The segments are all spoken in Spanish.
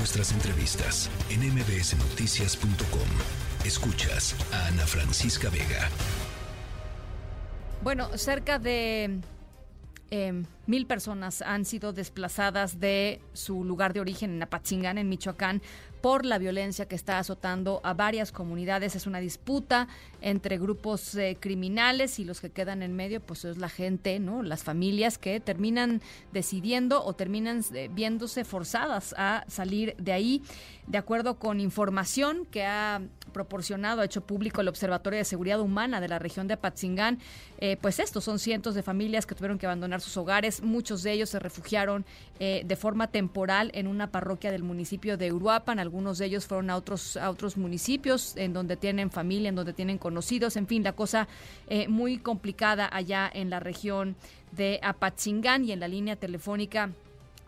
nuestras entrevistas en mbsnoticias.com. Escuchas a Ana Francisca Vega. Bueno, cerca de eh, mil personas han sido desplazadas de su lugar de origen en Apatzingán, en Michoacán, por la violencia que está azotando a varias comunidades. Es una disputa entre grupos eh, criminales y los que quedan en medio, pues es la gente, ¿no? Las familias que terminan decidiendo o terminan eh, viéndose forzadas a salir de ahí. De acuerdo con información que ha proporcionado, ha hecho público el Observatorio de Seguridad Humana de la región de Apatzingán, eh, pues estos son cientos de familias que tuvieron que abandonar sus hogares. Muchos de ellos se refugiaron de forma temporal en una parroquia del municipio de Uruapan. Algunos de ellos fueron a otros, a otros municipios en donde tienen familia, en donde tienen conocidos, en fin, la cosa eh, muy complicada allá en la región de Apatzingán y en la línea telefónica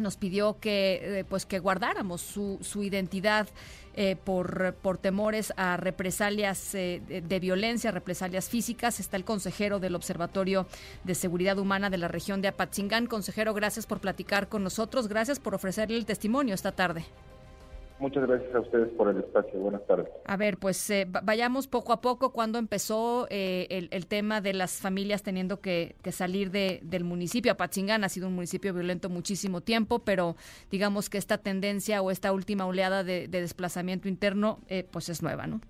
nos pidió que eh, pues que guardáramos su, su identidad eh, por, por temores a represalias de, de, violencia, represalias físicas. Está el consejero del Observatorio de Seguridad Humana de la región de Apatzingán. Consejero, gracias por platicar con nosotros. Gracias por ofrecerle el testimonio esta tarde. Muchas gracias a ustedes por el espacio. Buenas tardes. A ver, pues eh, vayamos poco a poco. ¿Cuándo empezó eh, el, el, tema de las familias teniendo que, que salir de, del municipio? Apatzingán ha sido un municipio violento muchísimo tiempo, pero digamos que esta tendencia o esta última oleada de, de desplazamiento interno, eh, pues es nueva, ¿no?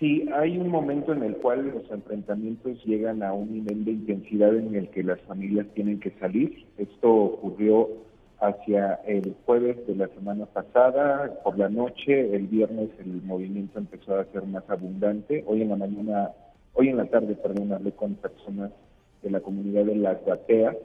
Sí, hay un momento en el cual los enfrentamientos llegan a un nivel de intensidad en el que las familias tienen que salir. Esto ocurrió hacia el jueves de la semana pasada, por la noche, el viernes el movimiento empezó a ser más abundante. Hoy en la mañana, hoy en la tarde, perdón, hablé con personas de la comunidad de Las Bateas,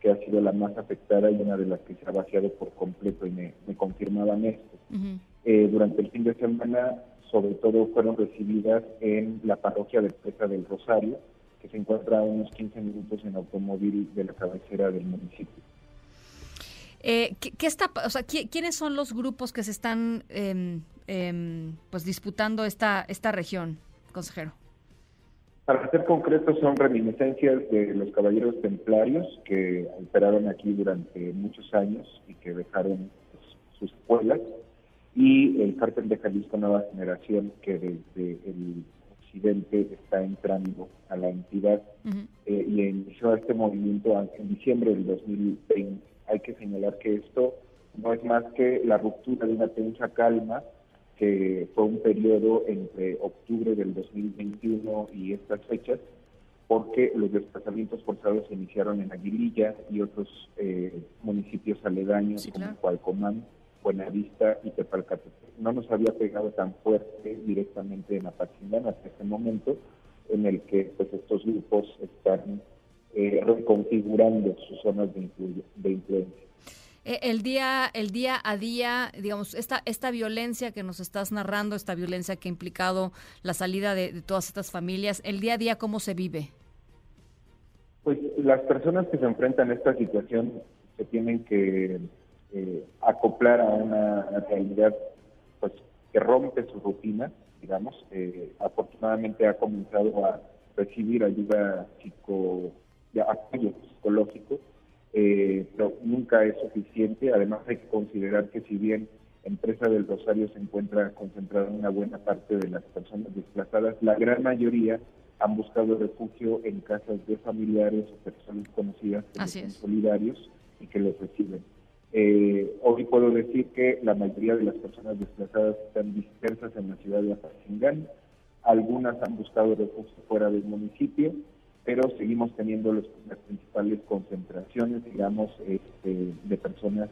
que ha sido la más afectada y una de las que se ha vaciado por completo y me, me confirmaban esto. Uh -huh. eh, durante el fin de semana, sobre todo, fueron recibidas en la parroquia de Presa del Rosario, que se encuentra a unos 15 minutos en automóvil de la cabecera del municipio. Eh, ¿qué, ¿qué, está, o sea, ¿quiénes son los grupos que se están eh, eh, pues disputando esta, esta región, consejero? Para ser concretos, son reminiscencias de los caballeros templarios que operaron aquí durante muchos años y que dejaron pues, sus escuelas, y el cártel de Jalisco Nueva Generación, que desde el occidente está entrando a la entidad uh -huh. y inició este movimiento en diciembre del 2020 hay que señalar que esto no es más que la ruptura de una tensa calma que fue un periodo entre octubre del 2021 y estas fechas, porque los desplazamientos forzados se iniciaron en Aguililla y otros eh, municipios aledaños sí, claro. como Cualcomán, Buenavista y Tepalcatepec. No nos había pegado tan fuerte directamente en Apatzingán hasta este momento en el que pues estos grupos están eh, reconfigurando sus zonas de, influ de influencia. El día, el día a día, digamos, esta, esta violencia que nos estás narrando, esta violencia que ha implicado la salida de, de todas estas familias, el día a día, ¿cómo se vive? Pues las personas que se enfrentan a esta situación se tienen que eh, acoplar a una, una, realidad pues que rompe su rutina, digamos. Eh, afortunadamente ha comenzado a recibir ayuda psico de apoyo psicológico, eh, pero nunca es suficiente. Además hay que considerar que si bien Empresa del Rosario se encuentra concentrada en una buena parte de las personas desplazadas, la gran mayoría han buscado refugio en casas de familiares o personas conocidas que son solidarios y que los reciben. Eh, hoy puedo decir que la mayoría de las personas desplazadas están dispersas en la ciudad de Apatzingán, algunas han buscado refugio fuera del municipio, pero seguimos teniendo las principales concentraciones, digamos, este, de personas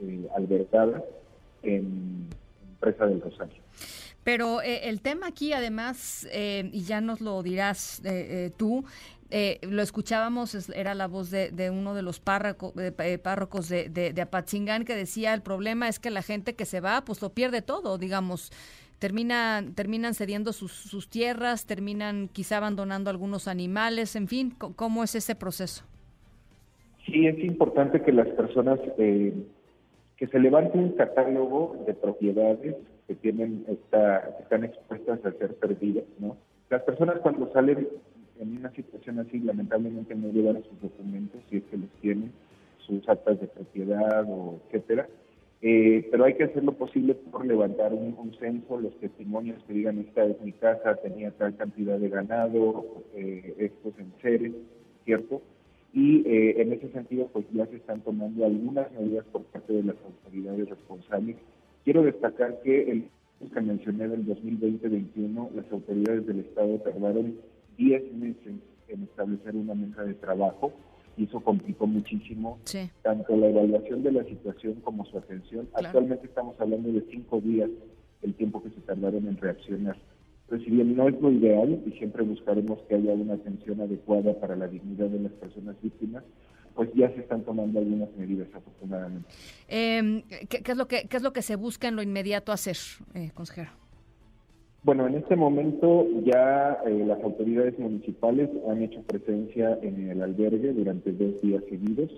eh, albergadas en Presa del Rosario. Pero eh, el tema aquí, además, eh, y ya nos lo dirás eh, tú, lo escuchábamos, era la voz de, de uno de los párroco, párrocos de, de, de Apatzingán que decía, el problema es que la gente que se va, pues lo pierde todo, digamos terminan, terminan cediendo sus, sus, tierras, terminan quizá abandonando algunos animales, en fin, ¿cómo es ese proceso? Sí, es importante que las personas, eh, que se levante un catálogo de propiedades que tienen esta, que están expuestas a ser perdidas, ¿no? Las personas cuando salen en una situación así, lamentablemente no llevan sus documentos, si es que los tienen, sus actas de propiedad o etcétera, Eh, pero hay que hacer lo posible por levantar un, consenso, los testimonios que digan esta es mi casa, tenía tal cantidad de ganado, eh, estos enseres, ¿cierto? Y eh, en ese sentido, pues ya se están tomando algunas medidas por parte de las autoridades responsables. Quiero destacar que el que mencioné del 2020-21, las autoridades del Estado tardaron 10 meses en establecer una mesa de trabajo y eso complicó muchísimo tanto la evaluación de la situación como su atención. Actualmente estamos hablando de cinco días el tiempo que se tardaron en reaccionar. Pero si bien no es lo ideal y siempre buscaremos que haya una atención adecuada para la dignidad de las personas víctimas, pues ya se están tomando algunas medidas afortunadamente. Eh, ¿qué, es lo que, ¿Qué es lo que se busca en lo inmediato hacer, eh, consejero? Bueno, en este momento ya eh, las autoridades municipales han hecho presencia en el albergue durante dos días seguidos.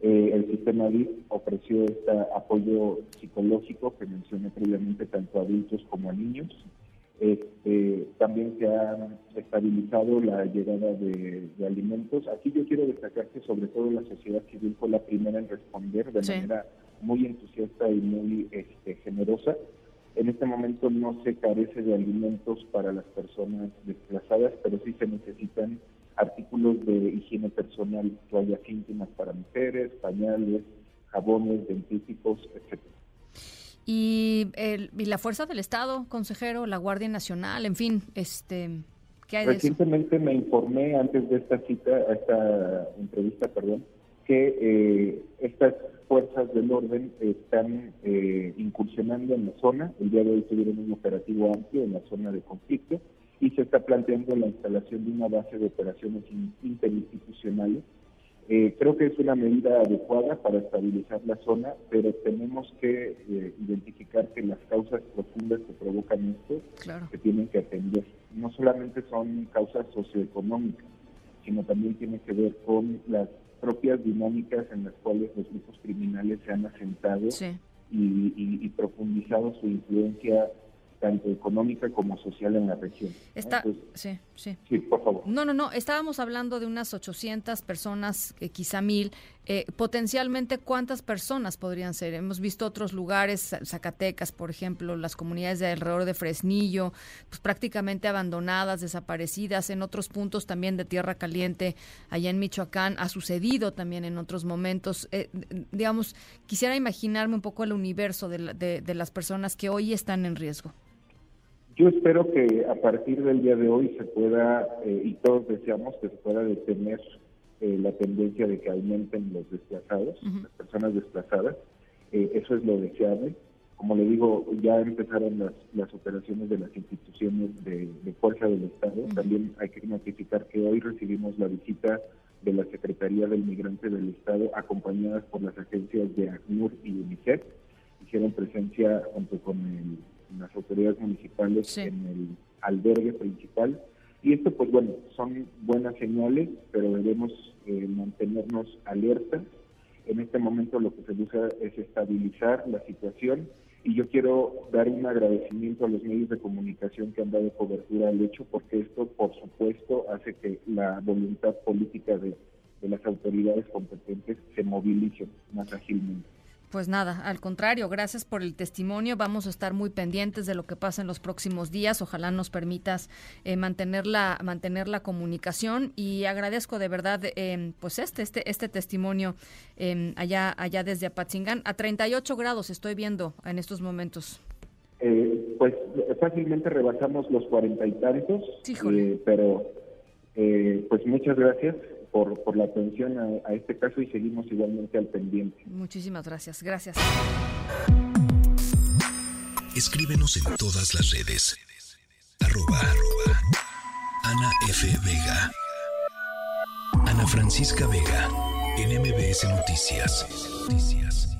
Eh, el sistema DIF ofreció este apoyo psicológico que mencioné previamente tanto a adultos como a niños. Este, también se ha estabilizado la llegada de, alimentos. Aquí yo quiero destacar que sobre todo la sociedad civil fue la primera en responder de manera muy entusiasta y muy este, generosa. En este momento no se carece de alimentos para las personas desplazadas, pero sí se necesitan artículos de higiene personal, toallas íntimas para mujeres, pañales, jabones, dentíficos, etcétera. Y, el, y la fuerza del Estado, consejero, la Guardia Nacional, en fin, este, ¿qué hay Recientemente me informé antes de esta cita, esta entrevista, perdón, que eh, estas fuerzas del orden están eh, incursionando en la zona. El día de hoy tuvieron un operativo amplio en la zona de conflicto y se está planteando la instalación de una base de operaciones interinstitucionales eh, creo que es una medida adecuada para estabilizar la zona, pero tenemos que eh, identificar que las causas profundas que provocan esto se tienen que atender. No solamente son causas socioeconómicas, sino también tiene que ver con las propias dinámicas en las cuales los grupos criminales se han asentado y profundizado su influencia tanto económica como social en la región. Está, sí, sí. Sí, por favor. No, no, no, estábamos hablando de unas 800 personas, eh, quizá mil. Eh, potencialmente, ¿cuántas personas podrían ser? Hemos visto otros lugares, Zacatecas, por ejemplo, las comunidades de alrededor de Fresnillo, pues prácticamente abandonadas, desaparecidas. En otros puntos también de Tierra Caliente, allá en Michoacán, ha sucedido también en otros momentos. Eh, digamos, quisiera imaginarme un poco el universo de las personas que hoy están en riesgo. Yo espero que a partir del día de hoy se pueda, eh, y todos deseamos que se pueda detener eh, la tendencia de que aumenten los desplazados, las personas desplazadas. Eh, eso es lo deseable. Como le digo, ya empezaron las, las operaciones de las instituciones de, fuerza del Estado. También hay que notificar que hoy recibimos la visita de la Secretaría del Migrante del Estado, acompañadas por las agencias de ACNUR y UNICEF. Hicieron presencia junto con el las autoridades municipales en el albergue principal. Y esto, pues bueno, son buenas señales, pero debemos eh, mantenernos alertas. En este momento lo que se busca es estabilizar la situación y yo quiero dar un agradecimiento a los medios de comunicación que han dado cobertura al hecho, porque esto, por supuesto, hace que la voluntad política de, de las autoridades competentes se movilice más ágilmente. Pues nada, al contrario, gracias por el testimonio. Vamos a estar muy pendientes de lo que pasa en los próximos días. Ojalá nos permitas eh, mantener, la, mantener la comunicación y agradezco de verdad eh, pues este, este, este testimonio eh, allá, allá desde Apatzingán. A 38 grados estoy viendo en estos momentos. pues fácilmente rebasamos los cuarenta y tantos, pero pues muchas gracias por, por la atención a, este caso y seguimos igualmente al pendiente. Muchísimas gracias. Gracias. Escríbenos en todas las redes. Arroba, Ana F. Vega. Ana Francisca Vega. En MBS Noticias. Noticias.